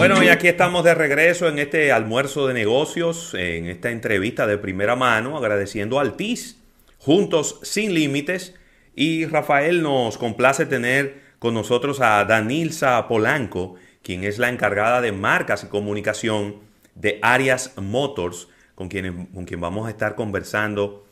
Bueno, y aquí estamos de regreso en este almuerzo de negocios, en esta entrevista de primera mano, agradeciendo a Altiz, Juntos Sin Límites. Y Rafael nos complace tener con nosotros a Danilza Polanco, quien es la encargada de marcas y comunicación de Arias Motors, con quien, con quien vamos a estar conversando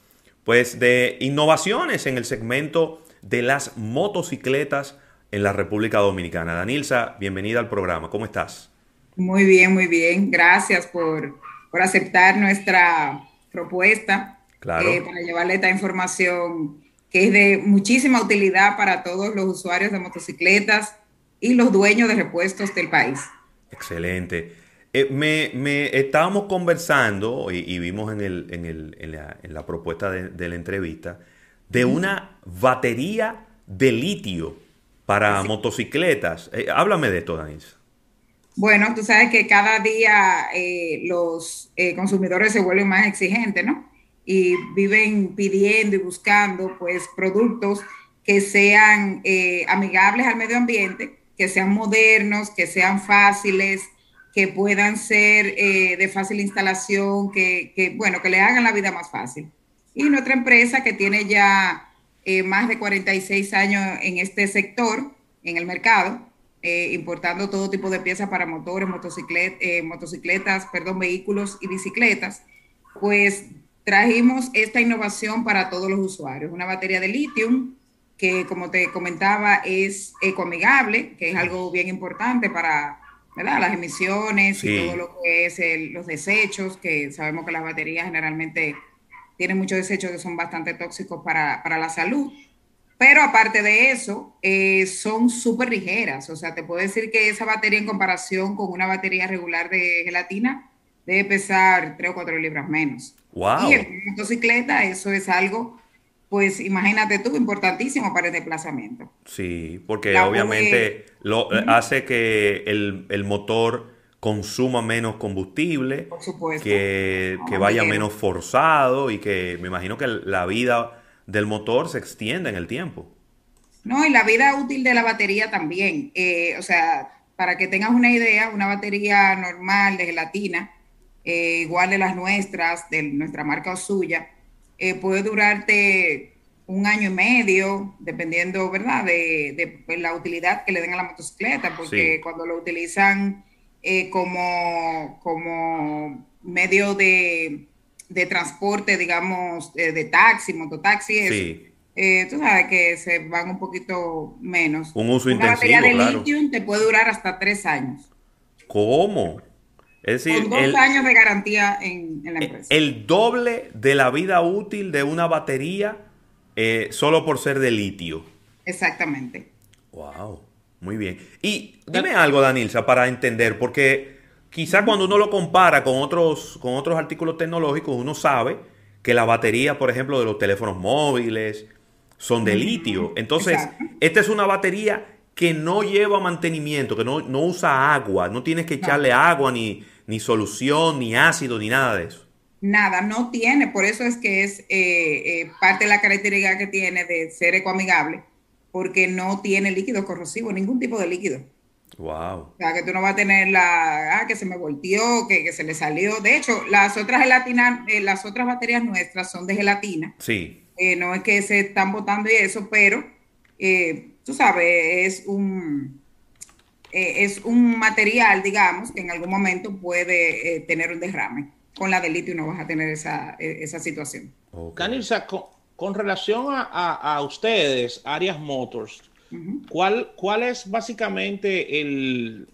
pues de innovaciones en el segmento de las motocicletas en la República Dominicana. Danilza, bienvenida al programa. ¿Cómo estás? Muy bien, muy bien. Gracias por, aceptar nuestra propuesta claro. Eh, para llevarle esta información que es de muchísima utilidad para todos los usuarios de motocicletas y los dueños de repuestos del país. Excelente. Eh, me, estábamos conversando y, vimos en, el, en, el, en, la, propuesta de, la entrevista de una batería de litio para motocicletas. Eh, háblame de esto, Danis. Bueno, tú sabes que cada día eh, los consumidores se vuelven más exigentes, ¿no? Y viven pidiendo y buscando, pues, productos que sean amigables al medio ambiente, que sean modernos, que sean fáciles, que puedan ser eh, de fácil instalación, que, bueno, que le hagan la vida más fácil. Y nuestra empresa que tiene ya eh, más de 46 años en este sector, en el mercado, eh, importando todo tipo de piezas para motores, motocicletas, perdón, vehículos y bicicletas, pues trajimos esta innovación para todos los usuarios. Una batería de litio que, como te comentaba, es ecoamigable, que es algo bien importante para las emisiones y todo lo que es los desechos, que sabemos que las baterías generalmente tienen muchos desechos que son bastante tóxicos para, la salud. Pero aparte de eso, eh, son súper ligeras. O sea, te puedo decir que esa batería en comparación con una batería regular de gelatina debe pesar 3 o 4 libras menos. Wow. Y en motocicleta eso es algo pues imagínate tú, importantísimo para el desplazamiento. Sí, porque obviamente lo, hace que el, motor consuma menos combustible, Por supuesto. que, vaya menos forzado y que me imagino que la vida del motor se extienda en el tiempo. No, y la vida útil de la batería también. Eh, o sea, para que tengas una idea, una batería normal de gelatina, eh, igual de las nuestras, de nuestra marca o suya, eh, puede durarte un año y medio, dependiendo, ¿verdad?, de, la utilidad que le den a la motocicleta, porque cuando lo utilizan eh, como, como medio de, transporte, digamos, de, taxi, mototaxi, eso, eh, tú sabes que se van un poquito menos. Un uso Una intensivo, batería de litio te puede durar hasta tres años. ¿Cómo? Es decir, Con dos años de garantía en, la empresa. El doble de la vida útil de una batería eh, solo por ser de litio. Exactamente. Wow, muy bien. Y dime algo, Danilza, para entender, porque quizá cuando uno lo compara con otros, con otros artículos tecnológicos, uno sabe que la batería, por ejemplo, de los teléfonos móviles son de litio. Entonces, esta es una batería que no lleva mantenimiento, que no, usa agua, no tienes que echarle agua, ni, ni solución, ni ácido, ni nada de eso. Nada, no tiene, por eso es que es eh, eh, parte de la característica que tiene de ser ecoamigable, porque no tiene líquido corrosivo, ningún tipo de líquido. Wow. O sea, que tú no vas a tener la, ah, que se me volteó, que, se le salió. De hecho, las otras gelatinas, eh, las otras baterías nuestras son de gelatina. Sí. no es que se están botando y eso, pero tú sabes, es un, eh, es un material, digamos, que en algún momento puede eh, tener un derrame. Con la de litio no vas a tener esa, esa situación. Okay. con, relación a, ustedes, Arias Motors, ¿cuál, ¿cuál es básicamente el,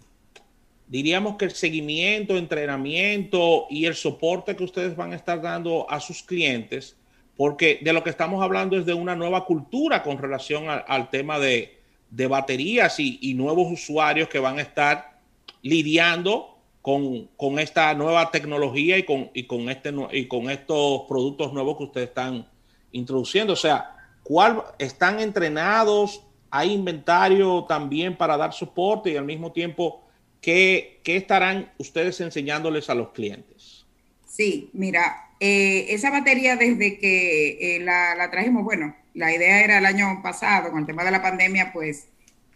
diríamos que el seguimiento, entrenamiento y el soporte que ustedes van a estar dando a sus clientes porque de lo que estamos hablando es de una nueva cultura con relación al tema de, baterías y, nuevos usuarios que van a estar lidiando con, esta nueva tecnología y con, con, este, y con estos productos nuevos que ustedes están introduciendo. O sea, ¿cuál, ¿están entrenados? ¿Hay inventario también para dar soporte y al mismo tiempo, ¿qué, qué estarán ustedes enseñándoles a los clientes? Sí, mira, eh, esa batería desde que eh, la, trajimos, bueno, la idea era el año pasado, con el tema de la pandemia, pues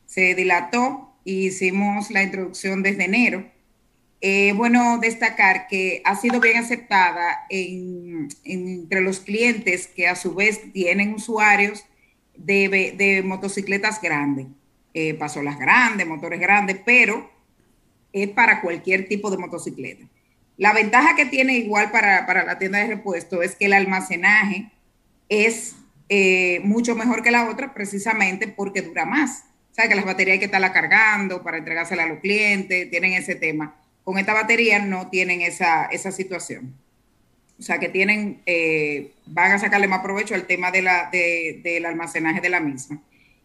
se dilató y hicimos la introducción desde enero eh, bueno destacar que ha sido bien aceptada entre los clientes que a su vez tienen usuarios de, motocicletas grandes, eh, pasolas grandes, motores grandes, pero es para cualquier tipo de motocicleta. La ventaja que tiene igual para, la tienda de repuesto es que el almacenaje es eh, mucho mejor que la otra precisamente porque dura más. O sea, que las baterías hay que estarla cargando para entregárselas a los clientes, tienen ese tema. Con esta batería no tienen esa, situación. O sea, que tienen, eh, van a sacarle más provecho al tema de la, del almacenaje de la misma.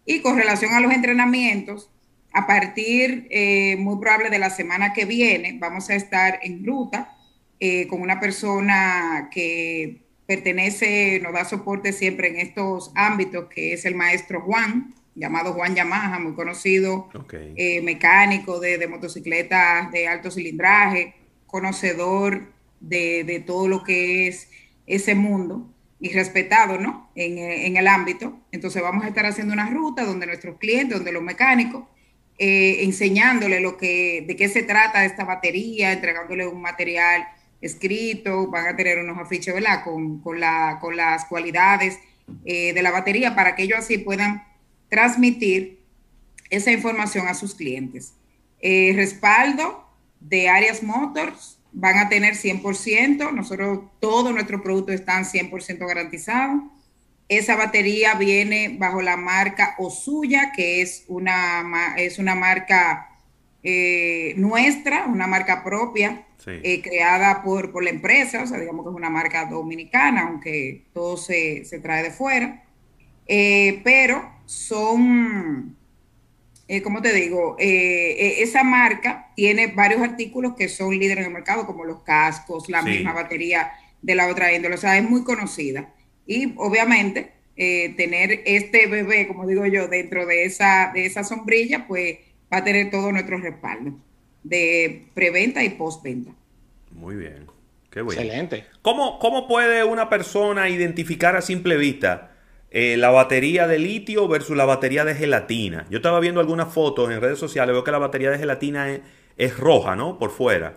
Y con relación a los entrenamientos, a partir, eh, muy probable, de la semana que viene, vamos a estar en ruta eh, con una persona que pertenece, nos da soporte siempre en estos ámbitos, que es el maestro Juan, llamado Juan Yamaha, muy conocido, eh, mecánico de, motocicletas de alto cilindraje, conocedor de, de, todo lo que es ese mundo y respetado, ¿no? En, en, el ámbito. Entonces vamos a estar haciendo una ruta donde nuestros clientes, donde los mecánicos eh, enseñándole lo que, de qué se trata esta batería, entregándole un material escrito, van a tener unos afiches, ¿verdad? Con, con, la, con las cualidades eh, de la batería para que ellos así puedan transmitir esa información a sus clientes. Eh, respaldo de Arias Motors van a tener 100%, nosotros todos nuestros productos están 100% garantizados. Esa batería viene bajo la marca Osuya, que es una, es una marca eh, nuestra, una marca propia, eh, creada por, por, la empresa, o sea, digamos que es una marca dominicana, aunque todo se, trae de fuera. Eh, pero son, como te digo, esa marca tiene varios artículos que son líderes en el mercado, como los cascos, la misma batería de la otra índole, o sea, es muy conocida. Y obviamente eh, tener este bebé, como digo yo, dentro de esa, de esa sombrilla, pues va a tener todo nuestro respaldo de preventa y postventa. Muy bien. Qué bueno. Excelente. ¿Cómo, ¿Cómo puede una persona identificar a simple vista eh, la batería de litio versus la batería de gelatina? Yo estaba viendo algunas fotos en redes sociales, veo que la batería de gelatina es, es roja, ¿no? Por fuera.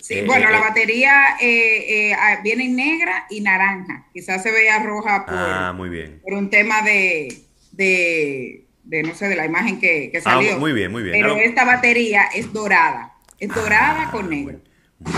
Sí, eh, bueno, la eh, batería eh, ah, viene negra y naranja. Quizás se vea roja por, ah, muy bien. por un tema de, de, no sé, de la imagen que, que ah, salió. muy bien, muy bien. Pero esta batería es dorada. Es dorada con negro.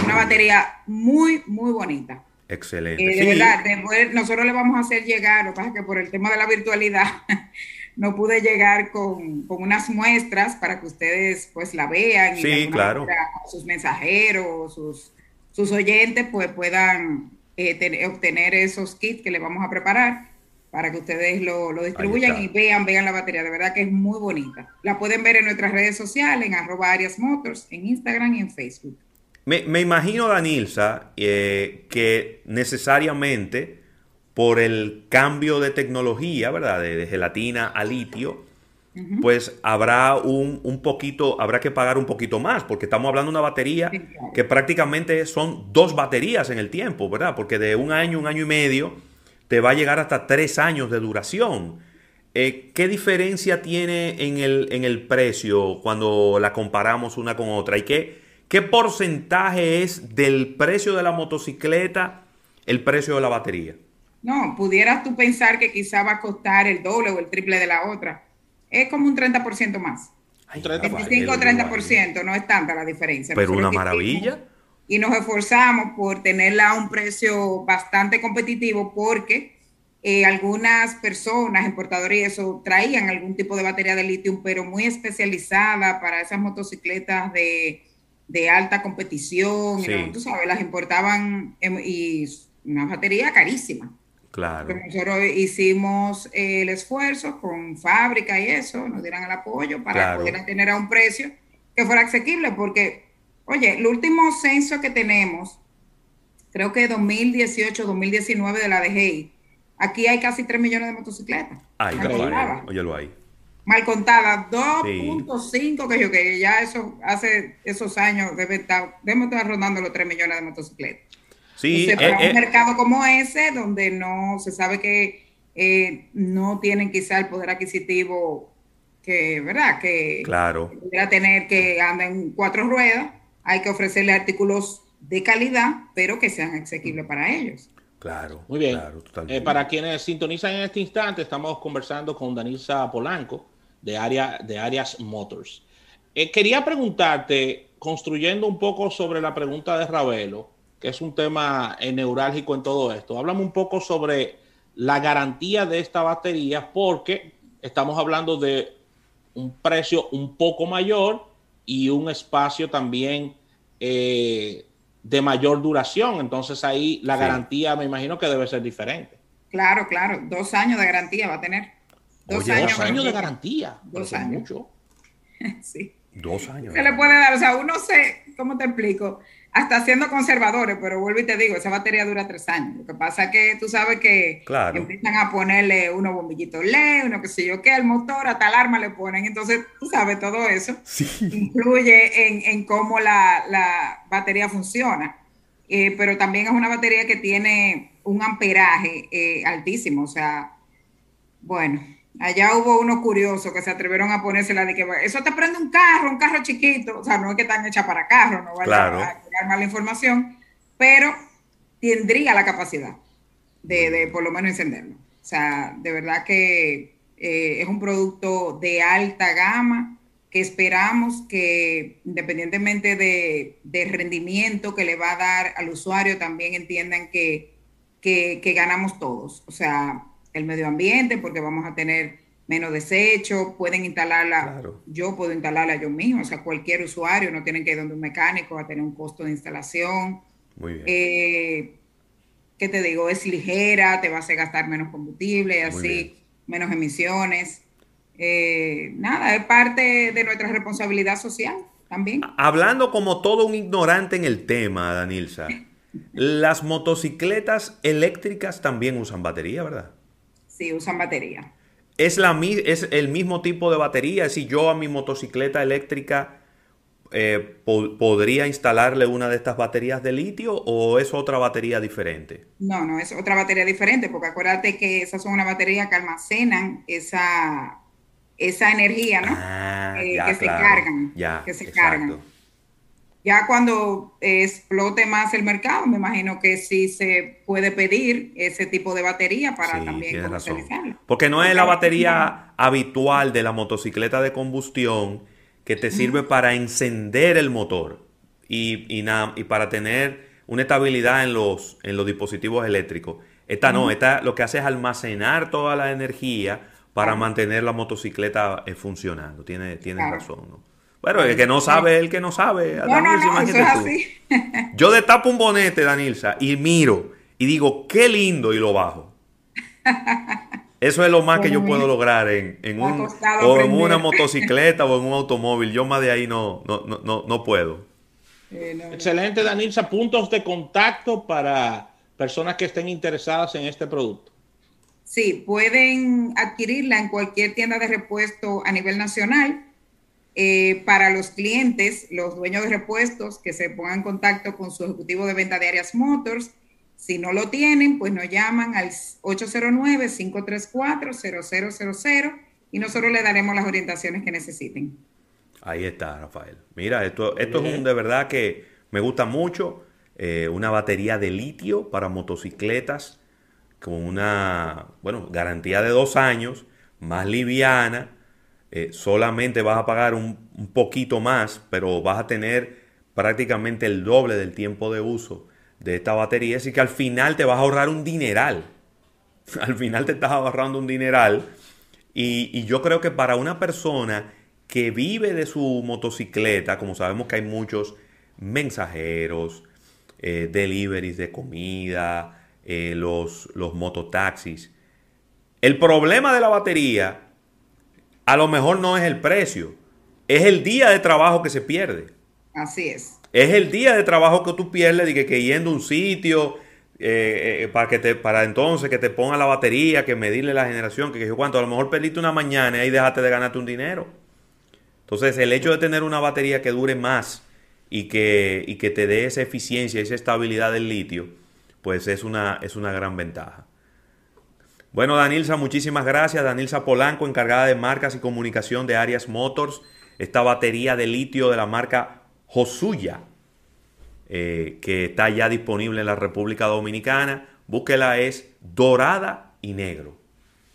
Una batería muy, muy bonita. Excelente. de verdad, nosotros le vamos a hacer llegar, lo que pasa es que por el tema de la virtualidad no pude llegar con, unas muestras para que ustedes pues la vean y sí, claro. sus mensajeros, sus, sus oyentes pues puedan eh, obtener esos kits que le vamos a preparar para que ustedes lo, distribuyan y vean, vean la batería. De verdad que es muy bonita. La pueden ver en nuestras redes sociales, en arroba Arias Motors, en Instagram y en Facebook. Me, me imagino, Danilza, eh, que necesariamente por el cambio de tecnología, ¿verdad? De, gelatina a litio, pues habrá un, un, poquito, habrá que pagar un poquito más, porque estamos hablando de una batería que prácticamente son dos baterías en el tiempo, ¿verdad? Porque de un año, un año y medio, te va a llegar hasta tres años de duración. Eh, ¿Qué diferencia tiene en el, en el precio cuando la comparamos una con otra? ¿Y qué, qué porcentaje es del precio de la motocicleta el precio de la batería? No, pudieras tú pensar que quizá va a costar el doble o el triple de la otra. Es como un 30% más. Un 25 o 30%, no es tanta la diferencia. Pero una maravilla. Y nos esforzamos por tenerla a un precio bastante competitivo porque eh, algunas personas, importadores y eso, traían algún tipo de batería de litio, pero muy especializada para esas motocicletas de, alta competición. tú sabes, las importaban y una batería carísima. Claro. nosotros hicimos el esfuerzo con fábrica y eso, nos dieran el apoyo para poder tener a un precio que fuera asequible, porque, oye, el último censo que tenemos, creo que 2018, 2019 de la DGI, aquí hay casi 3 millones de motocicletas. Ay, oye, lo hay. Mal contada, 2.5, que yo que ya eso hace esos años debe estar, debemos estar rondando los 3 millones de motocicletas. Sí, para un eh, eh. mercado como ese, donde no se sabe que eh, no tienen quizá el poder adquisitivo que, ¿verdad? Que claro. pudiera tener que andar en cuatro ruedas, hay que ofrecerle artículos de calidad, pero que sean asequibles para ellos. Claro. Muy bien. Eh, para quienes sintonizan en este instante, estamos conversando con Danisa Polanco de, área, de Arias Motors. Eh, quería preguntarte, construyendo un poco sobre la pregunta de Ravelo, que es un tema eh, neurálgico en todo esto, háblame un poco sobre la garantía de esta batería, porque estamos hablando de un precio un poco mayor y un espacio también eh, de mayor duración. Entonces ahí la garantía me imagino que debe ser diferente. Claro, claro. Dos años de garantía va a tener. Dos años, de garantía. Dos años. Mucho. sí. Dos años. Se le puede dar, o sea, uno se, ¿cómo te explico? Hasta siendo conservadores, pero vuelvo y te digo, esa batería dura tres años. Lo que pasa es que tú sabes que empiezan a ponerle unos bombillitos LED, uno que sé yo qué, al motor, hasta alarma le ponen. Entonces, tú sabes, todo eso influye en, en, cómo la, la, batería funciona. Eh, pero también es una batería que tiene un amperaje eh, altísimo. O sea, bueno, Allá hubo unos curiosos que se atrevieron a ponérsela de que eso te prende un carro, un carro chiquito, o sea, no es que están hechas para carro, no vaya a dar mala información, pero tendría la capacidad de, por lo menos encenderlo. O sea, de verdad que eh, es un producto de alta gama que esperamos que independientemente de, del rendimiento que le va a dar al usuario, también entiendan que, que, que ganamos todos. O sea, el medio ambiente porque vamos a tener menos desechos, pueden instalarla, yo puedo instalarla yo mismo, o sea, cualquier usuario, no tienen que ir donde un mecánico, va a tener un costo de instalación. Muy bien. Eh, ¿Qué te digo? Es ligera, te va a hacer gastar menos combustible, así, menos emisiones. Eh, nada, es parte de nuestra responsabilidad social también. Hablando como todo un ignorante en el tema, Danilza, las motocicletas eléctricas también usan batería, ¿verdad? Sí, usan batería. ¿Es, la, ¿Es el mismo tipo de batería? Si yo a mi motocicleta eléctrica eh, podría instalarle una de estas baterías de litio o es otra batería diferente? No, no, es otra batería diferente, porque acuérdate que esas son una batería que almacenan esa, esa energía, ¿no? Ah, eh, que se cargan. Ya, que se cargan. Ya cuando explote más el mercado, me imagino que sí se puede pedir ese tipo de batería para también comercializarla. Porque no es la batería habitual de la motocicleta de combustión que te sirve para encender el motor y, y, y para tener una estabilidad en los, en los dispositivos eléctricos. Esta no, esta lo que hace es almacenar toda la energía para mantener la motocicleta eh, funcionando. Tiene, tiene razón, ¿no? Bueno, el que no sabe, el que no sabe. No, no, no, eso es así. Yo destapo un bonete, Danilza, y miro y digo, qué lindo, y lo bajo. Eso es lo más que yo puedo lograr en, un, o en una motocicleta o en un automóvil. Yo más de ahí no, no, no, no puedo. Excelente, Danilza. Puntos de contacto para personas que estén interesadas en este producto. Sí, pueden adquirirla en cualquier tienda de repuesto a nivel nacional eh, para los clientes, los dueños de repuestos, que se pongan en contacto con su ejecutivo de venta de Arias Motors. Si no lo tienen, pues nos llaman al 809-534-0000 y nosotros le daremos las orientaciones que necesiten. Ahí está, Rafael. Mira, esto, esto es un de verdad que me gusta mucho. Eh, una batería de litio para motocicletas con una, bueno, garantía de dos años, más liviana eh, solamente vas a pagar un, poquito más, pero vas a tener prácticamente el doble del tiempo de uso de esta batería, así que al final te vas a ahorrar un dineral. Al final te estás ahorrando un dineral. Y, yo creo que para una persona que vive de su motocicleta, como sabemos que hay muchos mensajeros, eh, deliveries de comida, eh, los, los mototaxis, el problema de la batería a lo mejor no es el precio, es el día de trabajo que se pierde. Así es. Es el día de trabajo que tú pierdes, de que, que yendo a un sitio, eh, eh, para que te, para entonces que te ponga la batería, que medirle la generación, que, que cuánto, a lo mejor perdiste una mañana y ahí dejaste de ganarte un dinero. Entonces, el hecho de tener una batería que dure más y que, y que te dé esa eficiencia, esa estabilidad del litio, pues es una, es una gran ventaja. Bueno, Danilza, muchísimas gracias. Danilza Polanco, encargada de marcas y comunicación de Arias Motors. Esta batería de litio de la marca Josuya eh, que está ya disponible en la República Dominicana. Búsquela, es dorada y negro.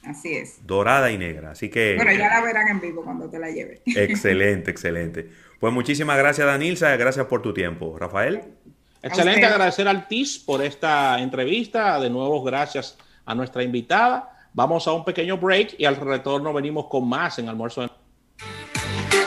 Así es. Dorada y negra. Así que. Bueno, ya la verán en vivo cuando te la lleve. Excelente, excelente. Pues muchísimas gracias, Danilza. Gracias por tu tiempo. Rafael. Excelente, agradecer al TIS por esta entrevista. De nuevo, gracias a nuestra invitada. Vamos a un pequeño break y al retorno venimos con más en Almuerzo de